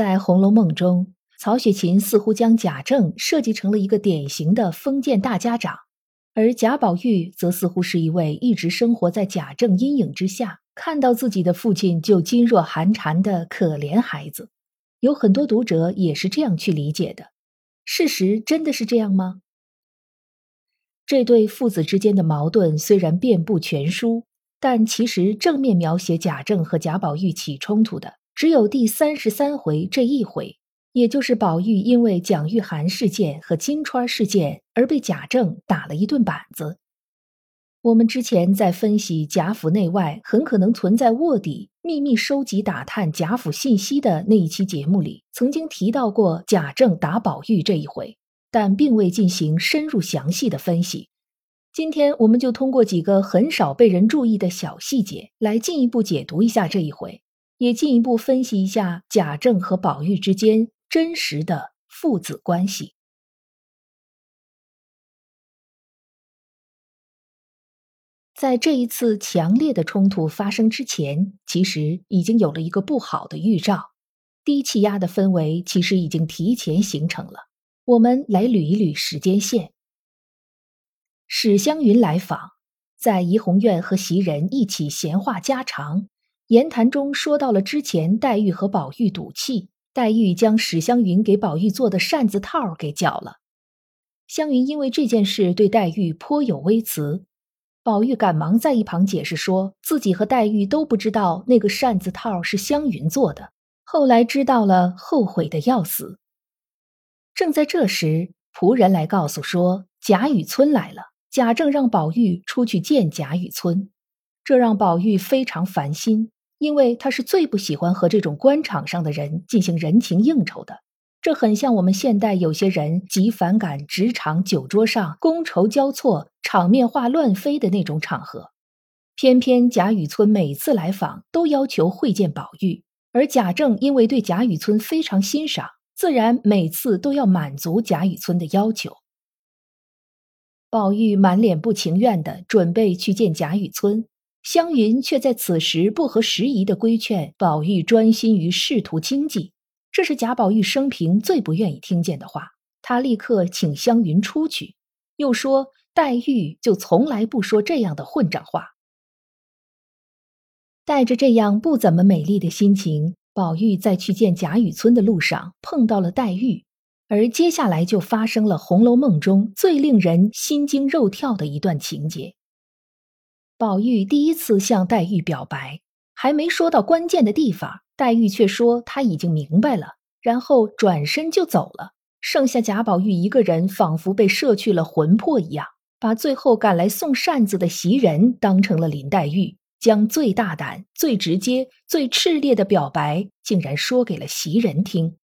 在《红楼梦》中，曹雪芹似乎将贾政设计成了一个典型的封建大家长，而贾宝玉则似乎是一位一直生活在贾政阴影之下，看到自己的父亲就噤若寒蝉的可怜孩子。有很多读者也是这样去理解的。事实真的是这样吗？这对父子之间的矛盾虽然遍布全书，但其实正面描写贾政和贾宝玉起冲突的。只有第三十三回这一回，也就是宝玉因为蒋玉菡事件和金钏事件而被贾政打了一顿板子。我们之前在分析贾府内外很可能存在卧底、秘密收集打探贾府信息的那一期节目里，曾经提到过贾政打宝玉这一回，但并未进行深入详细的分析。今天我们就通过几个很少被人注意的小细节，来进一步解读一下这一回。也进一步分析一下贾政和宝玉之间真实的父子关系。在这一次强烈的冲突发生之前，其实已经有了一个不好的预兆，低气压的氛围其实已经提前形成了。我们来捋一捋时间线。史湘云来访，在怡红院和袭人一起闲话家常。言谈中说到了之前黛玉和宝玉赌气，黛玉将史湘云给宝玉做的扇子套给搅了。湘云因为这件事对黛玉颇有微词，宝玉赶忙在一旁解释说自己和黛玉都不知道那个扇子套是湘云做的，后来知道了，后悔的要死。正在这时，仆人来告诉说贾雨村来了，贾政让宝玉出去见贾雨村，这让宝玉非常烦心。因为他是最不喜欢和这种官场上的人进行人情应酬的，这很像我们现代有些人极反感职场酒桌上觥筹交错、场面话乱飞的那种场合。偏偏贾雨村每次来访都要求会见宝玉，而贾政因为对贾雨村非常欣赏，自然每次都要满足贾雨村的要求。宝玉满脸不情愿的准备去见贾雨村。湘云却在此时不合时宜的规劝宝玉专心于仕途经济，这是贾宝玉生平最不愿意听见的话。他立刻请湘云出去，又说黛玉就从来不说这样的混账话。带着这样不怎么美丽的心情，宝玉在去见贾雨村的路上碰到了黛玉，而接下来就发生了《红楼梦》中最令人心惊肉跳的一段情节。宝玉第一次向黛玉表白，还没说到关键的地方，黛玉却说她已经明白了，然后转身就走了。剩下贾宝玉一个人，仿佛被摄去了魂魄一样，把最后赶来送扇子的袭人当成了林黛玉，将最大胆、最直接、最炽烈的表白，竟然说给了袭人听。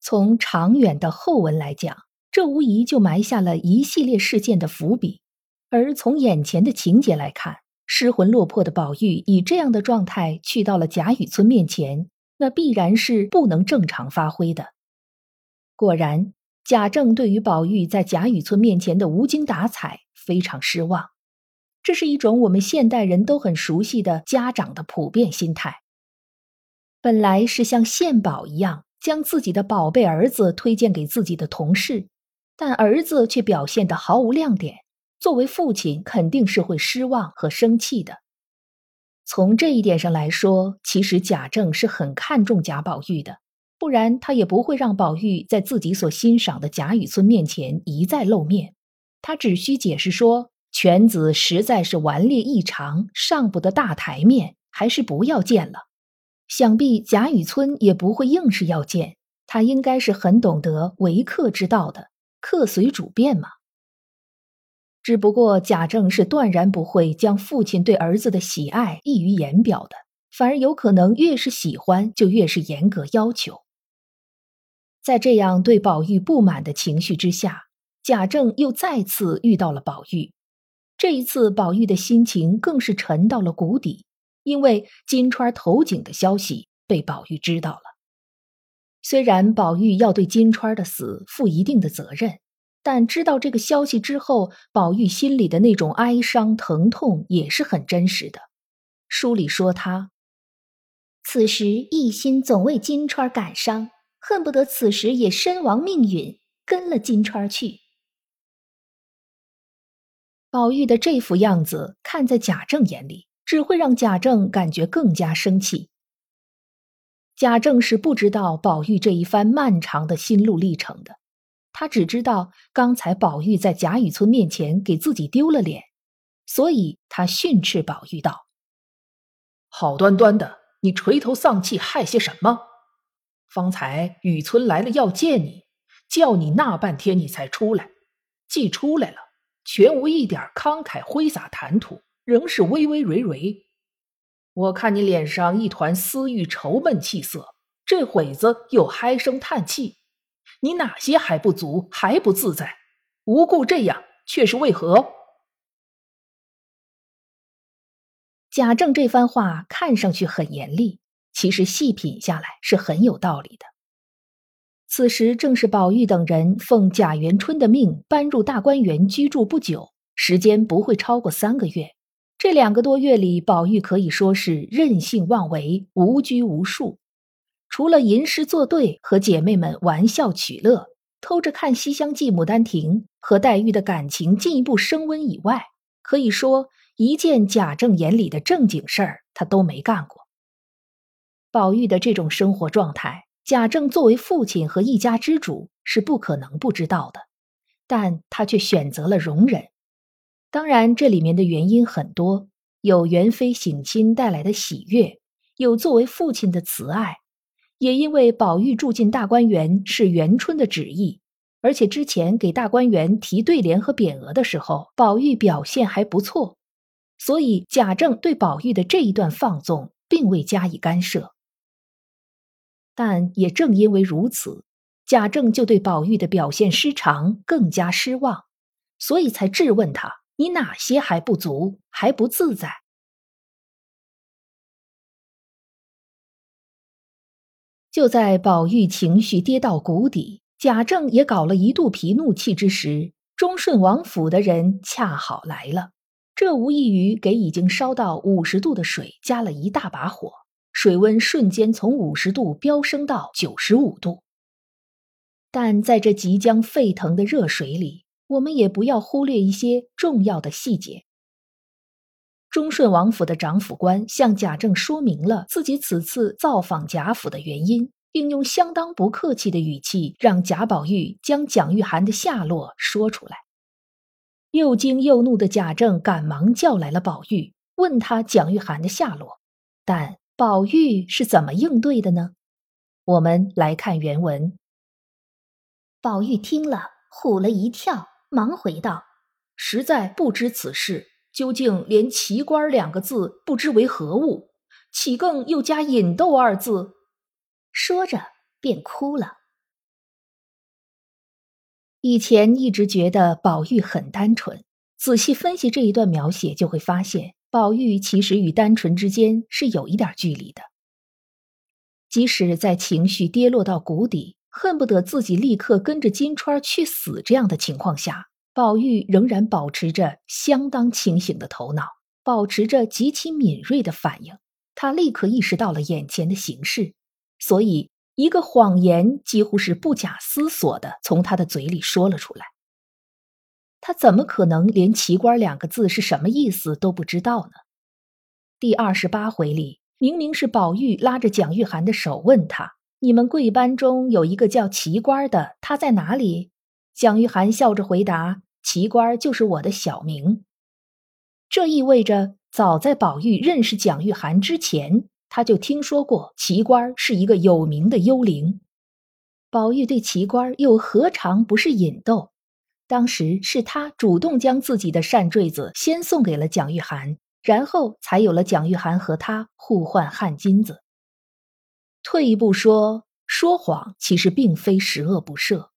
从长远的后文来讲，这无疑就埋下了一系列事件的伏笔。而从眼前的情节来看，失魂落魄的宝玉以这样的状态去到了贾雨村面前，那必然是不能正常发挥的。果然，贾政对于宝玉在贾雨村面前的无精打采非常失望。这是一种我们现代人都很熟悉的家长的普遍心态。本来是像献宝一样将自己的宝贝儿子推荐给自己的同事，但儿子却表现得毫无亮点。作为父亲，肯定是会失望和生气的。从这一点上来说，其实贾政是很看重贾宝玉的，不然他也不会让宝玉在自己所欣赏的贾雨村面前一再露面。他只需解释说，犬子实在是顽劣异常，上不得大台面，还是不要见了。想必贾雨村也不会硬是要见，他应该是很懂得为客之道的，客随主便嘛。只不过贾政是断然不会将父亲对儿子的喜爱溢于言表的，反而有可能越是喜欢，就越是严格要求。在这样对宝玉不满的情绪之下，贾政又再次遇到了宝玉。这一次，宝玉的心情更是沉到了谷底，因为金钏投井的消息被宝玉知道了。虽然宝玉要对金钏的死负一定的责任，但知道这个消息之后，宝玉心里的那种哀伤疼痛也是很真实的。书里说他此时一心总为金钏感伤，恨不得此时也身亡命陨，跟了金钏去。宝玉的这副样子，看在贾政眼里，只会让贾政感觉更加生气。贾政是不知道宝玉这一番漫长的心路历程的，他只知道刚才宝玉在贾雨村面前给自己丢了脸，所以他训斥宝玉道：“好端端的，你垂头丧气害些什么？方才雨村来了要见你，叫你那半天你才出来，既出来了。”全无一点慷慨挥洒谈吐，仍是微微蕊蕊。我看你脸上一团私欲愁闷气色，这会子又唉声叹气，你哪些还不足，还不自在？无故这样，却是为何？贾政这番话看上去很严厉，其实细品下来是很有道理的。此时正是宝玉等人奉贾元春的命搬入大观园居住不久，时间不会超过三个月。这两个多月里，宝玉可以说是任性妄为，无拘无束。除了吟诗作对和姐妹们玩笑取乐，偷着看《西厢记》《牡丹亭》和黛玉的感情进一步升温以外，可以说一件贾政眼里的正经事儿他都没干过。宝玉的这种生活状态。贾政作为父亲和一家之主是不可能不知道的，但他却选择了容忍。当然，这里面的原因很多，有元妃省亲带来的喜悦，有作为父亲的慈爱，也因为宝玉住进大观园是元春的旨意，而且之前给大观园提对联和匾额的时候，宝玉表现还不错，所以贾政对宝玉的这一段放纵并未加以干涉。但也正因为如此，贾政就对宝玉的表现失常更加失望，所以才质问他：“你哪些还不足，还不自在？”就在宝玉情绪跌到谷底，贾政也搞了一肚皮怒气之时，忠顺王府的人恰好来了，这无异于给已经烧到五十度的水加了一大把火。水温瞬间从五十度飙升到九十五度，但在这即将沸腾的热水里，我们也不要忽略一些重要的细节。忠顺王府的长府官向贾政说明了自己此次造访贾府的原因，并用相当不客气的语气让贾宝玉将蒋玉菡的下落说出来。又惊又怒的贾政赶忙叫来了宝玉，问他蒋玉菡的下落，但。宝玉是怎么应对的呢？我们来看原文。宝玉听了，唬了一跳，忙回道：“实在不知此事，究竟连‘奇官’两个字不知为何物，岂更又加‘引逗’二字？”说着便哭了。以前一直觉得宝玉很单纯，仔细分析这一段描写，就会发现。宝玉其实与单纯之间是有一点距离的，即使在情绪跌落到谷底，恨不得自己立刻跟着金钏去死这样的情况下，宝玉仍然保持着相当清醒的头脑，保持着极其敏锐的反应。他立刻意识到了眼前的形势，所以一个谎言几乎是不假思索的从他的嘴里说了出来。他怎么可能连“奇官”两个字是什么意思都不知道呢？第二十八回里，明明是宝玉拉着蒋玉菡的手问他：“你们贵班中有一个叫奇官的，他在哪里？”蒋玉菡笑着回答：“奇官就是我的小名。”这意味着，早在宝玉认识蒋玉菡之前，他就听说过奇官是一个有名的幽灵。宝玉对奇官又何尝不是引逗？当时是他主动将自己的扇坠子先送给了蒋玉菡，然后才有了蒋玉菡和他互换汗巾子。退一步说，说谎其实并非十恶不赦。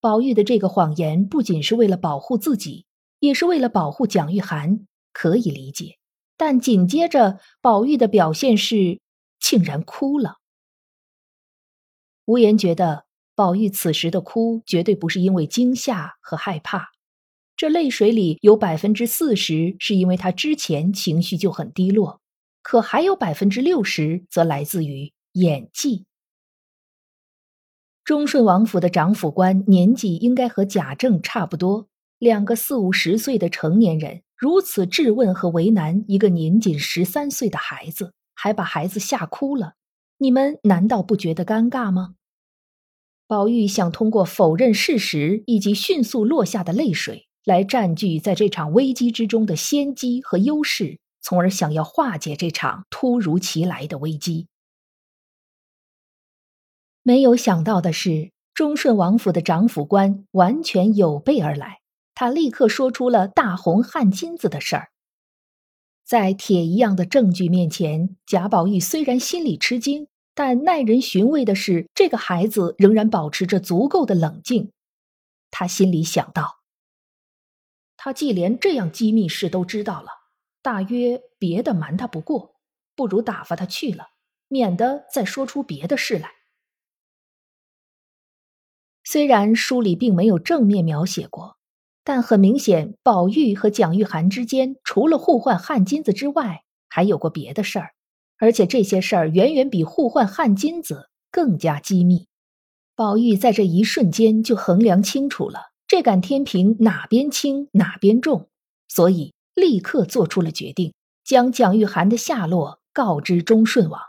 宝玉的这个谎言不仅是为了保护自己，也是为了保护蒋玉菡，可以理解。但紧接着，宝玉的表现是竟然哭了。无言觉得，宝玉此时的哭绝对不是因为惊吓和害怕，这泪水里有百分之四十是因为他之前情绪就很低落，可还有百分之六十则来自于演技。忠顺王府的长府官年纪应该和贾政差不多，两个四五十岁的成年人如此质问和为难一个年仅十三岁的孩子，还把孩子吓哭了。你们难道不觉得尴尬吗？宝玉想通过否认事实以及迅速落下的泪水，来占据在这场危机之中的先机和优势，从而想要化解这场突如其来的危机。没有想到的是，忠顺王府的长府官完全有备而来。他立刻说出了大红汗巾子的事儿。在铁一样的证据面前，贾宝玉虽然心里吃惊，但耐人寻味的是，这个孩子仍然保持着足够的冷静。他心里想到：他既连这样机密事都知道了，大约别的瞒他不过，不如打发他去了，免得再说出别的事来。虽然书里并没有正面描写过，但很明显，宝玉和蒋玉菡之间除了互换汗金子之外，还有过别的事儿，而且这些事儿远远比互换汗金子更加机密。宝玉在这一瞬间就衡量清楚了这杆天平哪边轻哪边重，所以立刻做出了决定，将蒋玉菡的下落告知忠顺王。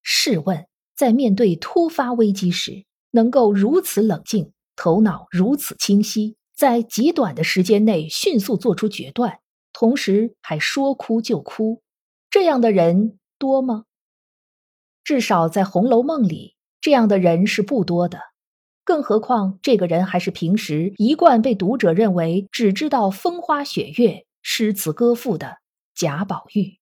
试问，在面对突发危机时，能够如此冷静，头脑如此清晰，在极短的时间内迅速做出决断，同时还说哭就哭，这样的人多吗？至少在《红楼梦》里，这样的人是不多的。更何况，这个人还是平时一贯被读者认为只知道风花雪月、诗词歌赋的贾宝玉。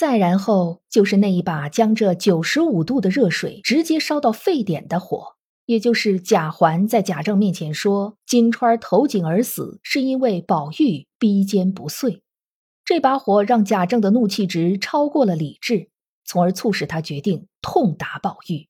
再然后就是那一把将这九十五度的热水直接烧到沸点的火，也就是贾环在贾政面前说金钏投井而死是因为宝玉逼奸不遂。这把火让贾政的怒气值超过了理智，从而促使他决定痛打宝玉。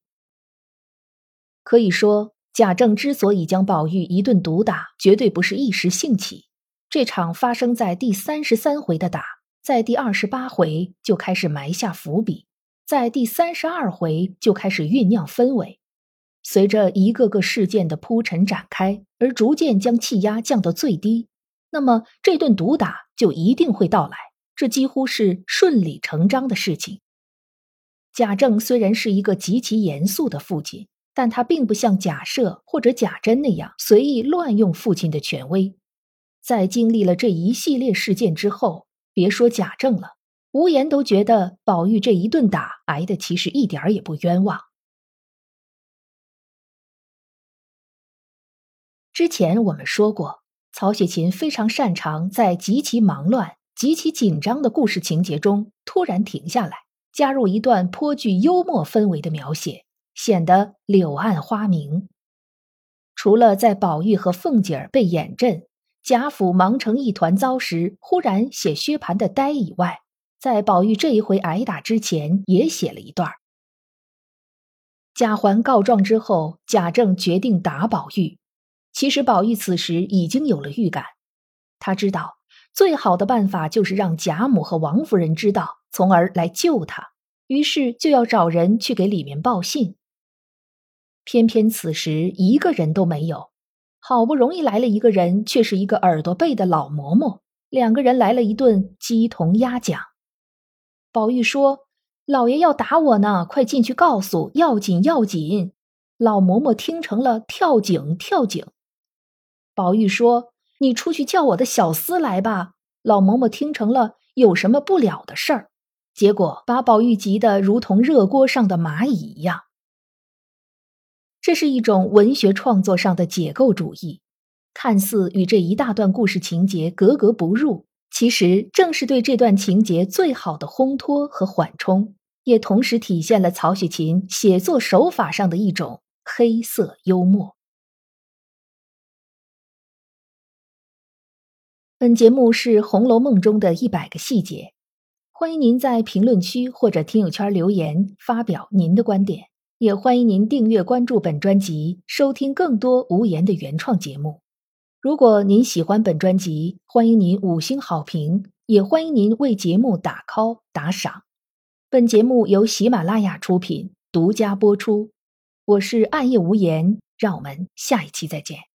可以说，贾政之所以将宝玉一顿毒打，绝对不是一时兴起。这场发生在第三十三回的打。在第二十八回就开始埋下伏笔，在第三十二回就开始酝酿氛围，随着一个个事件的铺陈展开，而逐渐将气压降到最低，那么这顿毒打就一定会到来，这几乎是顺理成章的事情。贾政虽然是一个极其严肃的父亲，但他并不像贾赦或者贾珍那样随意乱用父亲的权威，在经历了这一系列事件之后。别说贾政了，无言都觉得宝玉这一顿打挨的其实一点儿也不冤枉。之前我们说过，曹雪芹非常擅长在极其忙乱、极其紧张的故事情节中突然停下来，加入一段颇具幽默氛围的描写，显得柳暗花明。除了在宝玉和凤姐儿被眼阵。贾府忙成一团糟时，忽然写薛蟠的呆以外，在宝玉这一回挨打之前，也写了一段。贾环告状之后，贾政决定打宝玉。其实宝玉此时已经有了预感，他知道最好的办法就是让贾母和王夫人知道，从而来救他。于是就要找人去给里面报信。偏偏此时一个人都没有。好不容易来了一个人，却是一个耳朵背的老嬷嬷。两个人来了一顿鸡同鸭讲。宝玉说：“老爷要打我呢，快进去告诉，要紧要紧。”老嬷嬷听成了跳井跳井。宝玉说：“你出去叫我的小厮来吧。”老嬷嬷听成了有什么不了的事儿。结果把宝玉急得如同热锅上的蚂蚁一样。这是一种文学创作上的解构主义，看似与这一大段故事情节格格不入，其实正是对这段情节最好的烘托和缓冲，也同时体现了曹雪芹写作手法上的一种黑色幽默。本节目是《红楼梦》中的一百个细节，欢迎您在评论区或者听友圈留言发表您的观点。也欢迎您订阅关注本专辑，收听更多无言的原创节目。如果您喜欢本专辑，欢迎您五星好评，也欢迎您为节目打 call 打赏。本节目由喜马拉雅出品，独家播出。我是暗夜无言，让我们下一期再见。